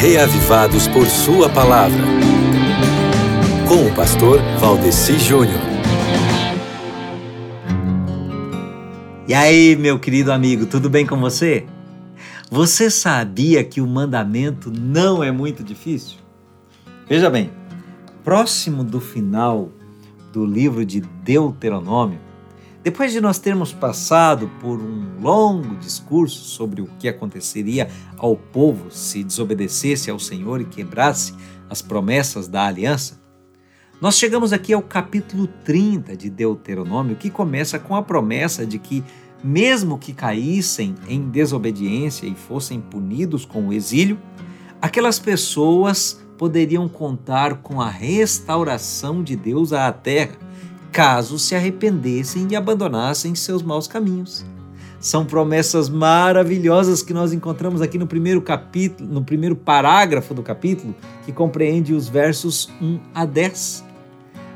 reavivados por Sua palavra. Com o pastor Valdeci Júnior. E aí, meu querido amigo, tudo bem com você? Você sabia que o mandamento não é muito difícil? Veja bem, próximo do final do livro de Deuteronômio, depois de nós termos passado por um longo discurso sobre o que aconteceria ao povo se desobedecesse ao Senhor e quebrasse as promessas da aliança, nós chegamos aqui ao capítulo 30 de Deuteronômio, que começa com a promessa de que, mesmo que caíssem em desobediência e fossem punidos com o exílio, aquelas pessoas poderiam contar com a restauração de Deus à terra caso se arrependessem e abandonassem seus maus caminhos. São promessas maravilhosas que nós encontramos aqui no primeiro capítulo, no primeiro parágrafo do capítulo, que compreende os versos 1 a 10.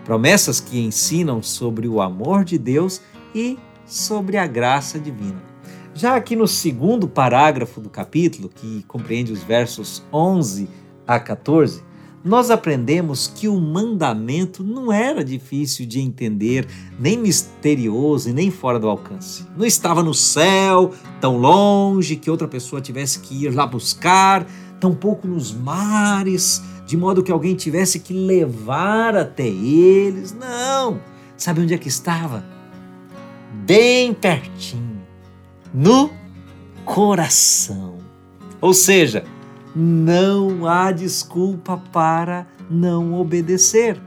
Promessas que ensinam sobre o amor de Deus e sobre a graça divina. Já aqui no segundo parágrafo do capítulo, que compreende os versos 11 a 14, nós aprendemos que o mandamento não era difícil de entender, nem misterioso e nem fora do alcance. Não estava no céu, tão longe que outra pessoa tivesse que ir lá buscar, tampouco nos mares, de modo que alguém tivesse que levar até eles. Não! Sabe onde é que estava? Bem pertinho, no coração. Ou seja, não há desculpa para não obedecer.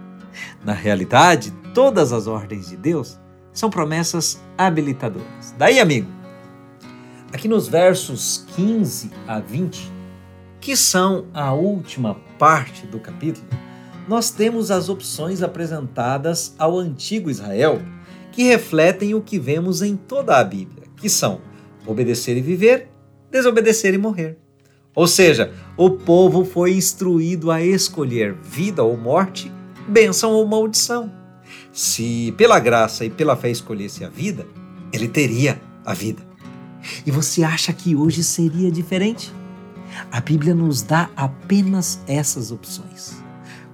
Na realidade, todas as ordens de Deus são promessas habilitadoras. Daí, amigo, aqui nos versos 15 a 20, que são a última parte do capítulo, nós temos as opções apresentadas ao antigo Israel que refletem o que vemos em toda a Bíblia, que são obedecer e viver, desobedecer e morrer. Ou seja, o povo foi instruído a escolher vida ou morte, bênção ou maldição. Se pela graça e pela fé escolhesse a vida, ele teria a vida. E você acha que hoje seria diferente? A Bíblia nos dá apenas essas opções.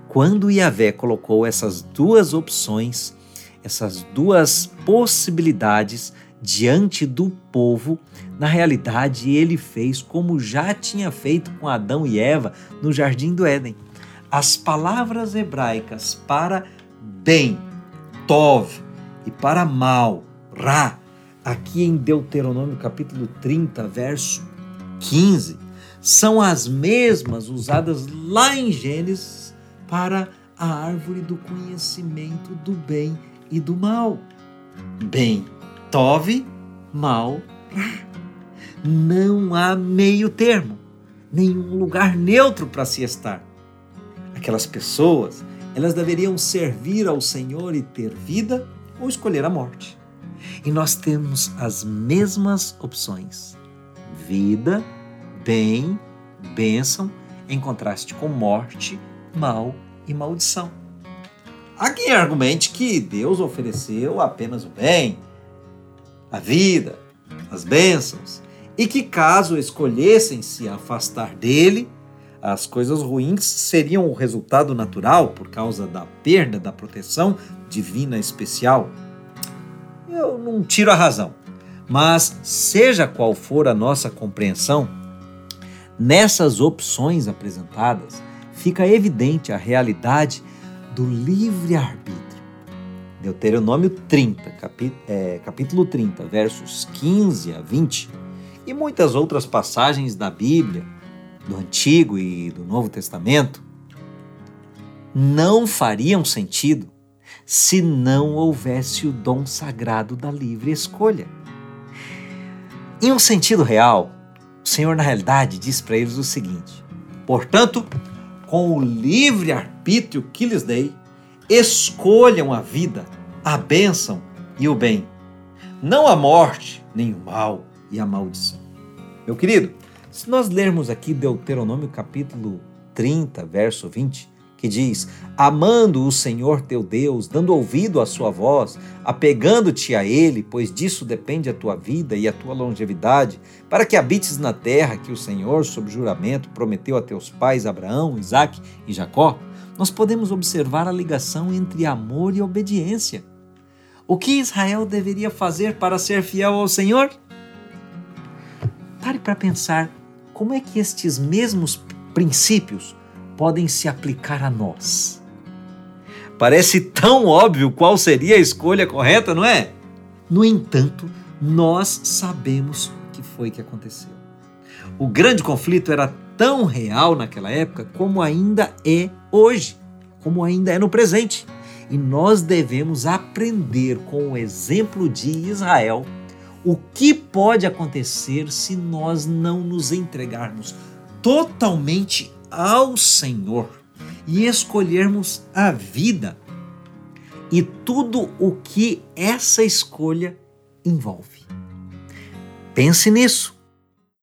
Quando Yahvé colocou essas duas opções, essas duas possibilidades diante do povo, na realidade ele fez como já tinha feito com Adão e Eva no jardim do Éden. As palavras hebraicas para bem, tov, e para mal, ra, aqui em Deuteronômio capítulo 30, verso 15, são as mesmas usadas lá em Gênesis para a árvore do conhecimento do bem e do mal. Bem, Tove, mal, Não há meio termo, nenhum lugar neutro para se estar. Aquelas pessoas, elas deveriam servir ao Senhor e ter vida ou escolher a morte. E nós temos as mesmas opções: vida, bem, bênção, em contraste com morte, mal e maldição. Há quem argumente que Deus ofereceu apenas o bem a vida, as bênçãos, e que caso escolhessem se afastar dele, as coisas ruins seriam o resultado natural por causa da perda da proteção divina especial. Eu não tiro a razão, mas seja qual for a nossa compreensão, nessas opções apresentadas fica evidente a realidade do livre-arbítrio Deuteronômio 30, capi, é, capítulo 30, versos 15 a 20, e muitas outras passagens da Bíblia, do Antigo e do Novo Testamento, não fariam sentido se não houvesse o dom sagrado da livre escolha. Em um sentido real, o Senhor, na realidade, diz para eles o seguinte: portanto, com o livre arbítrio que lhes dei, escolham a vida, a bênção e o bem, não a morte, nem o mal e a maldição. Meu querido, se nós lermos aqui Deuteronômio capítulo 30, verso 20, que diz: Amando o Senhor teu Deus, dando ouvido à sua voz, apegando-te a Ele, pois disso depende a tua vida e a tua longevidade, para que habites na terra que o Senhor, sob juramento, prometeu a teus pais Abraão, Isaque e Jacó, nós podemos observar a ligação entre amor e obediência. O que Israel deveria fazer para ser fiel ao Senhor? Pare para pensar como é que estes mesmos princípios podem se aplicar a nós. Parece tão óbvio qual seria a escolha correta, não é? No entanto, nós sabemos o que foi que aconteceu. O grande conflito era tão real naquela época como ainda é hoje, como ainda é no presente. E nós devemos aprender com o exemplo de Israel o que pode acontecer se nós não nos entregarmos totalmente ao Senhor e escolhermos a vida e tudo o que essa escolha envolve. Pense nisso